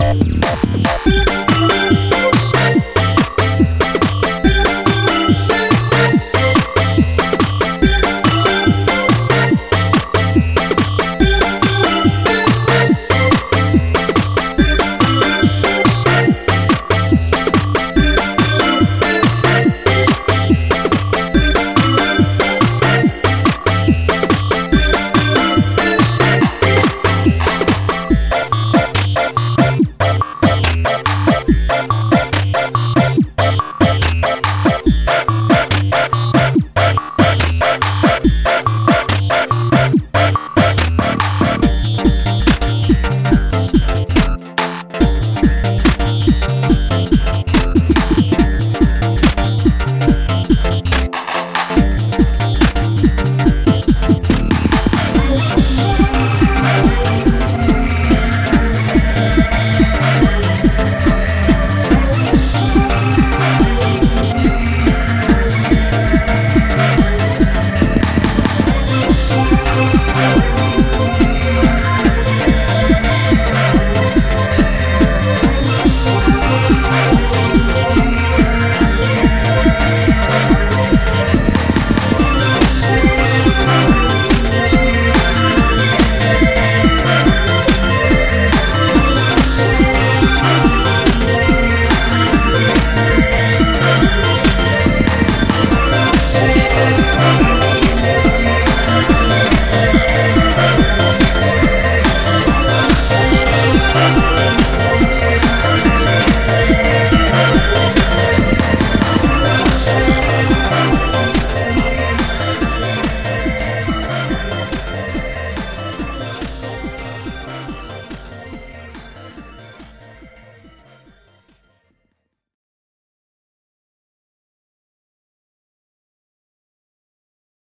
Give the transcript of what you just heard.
and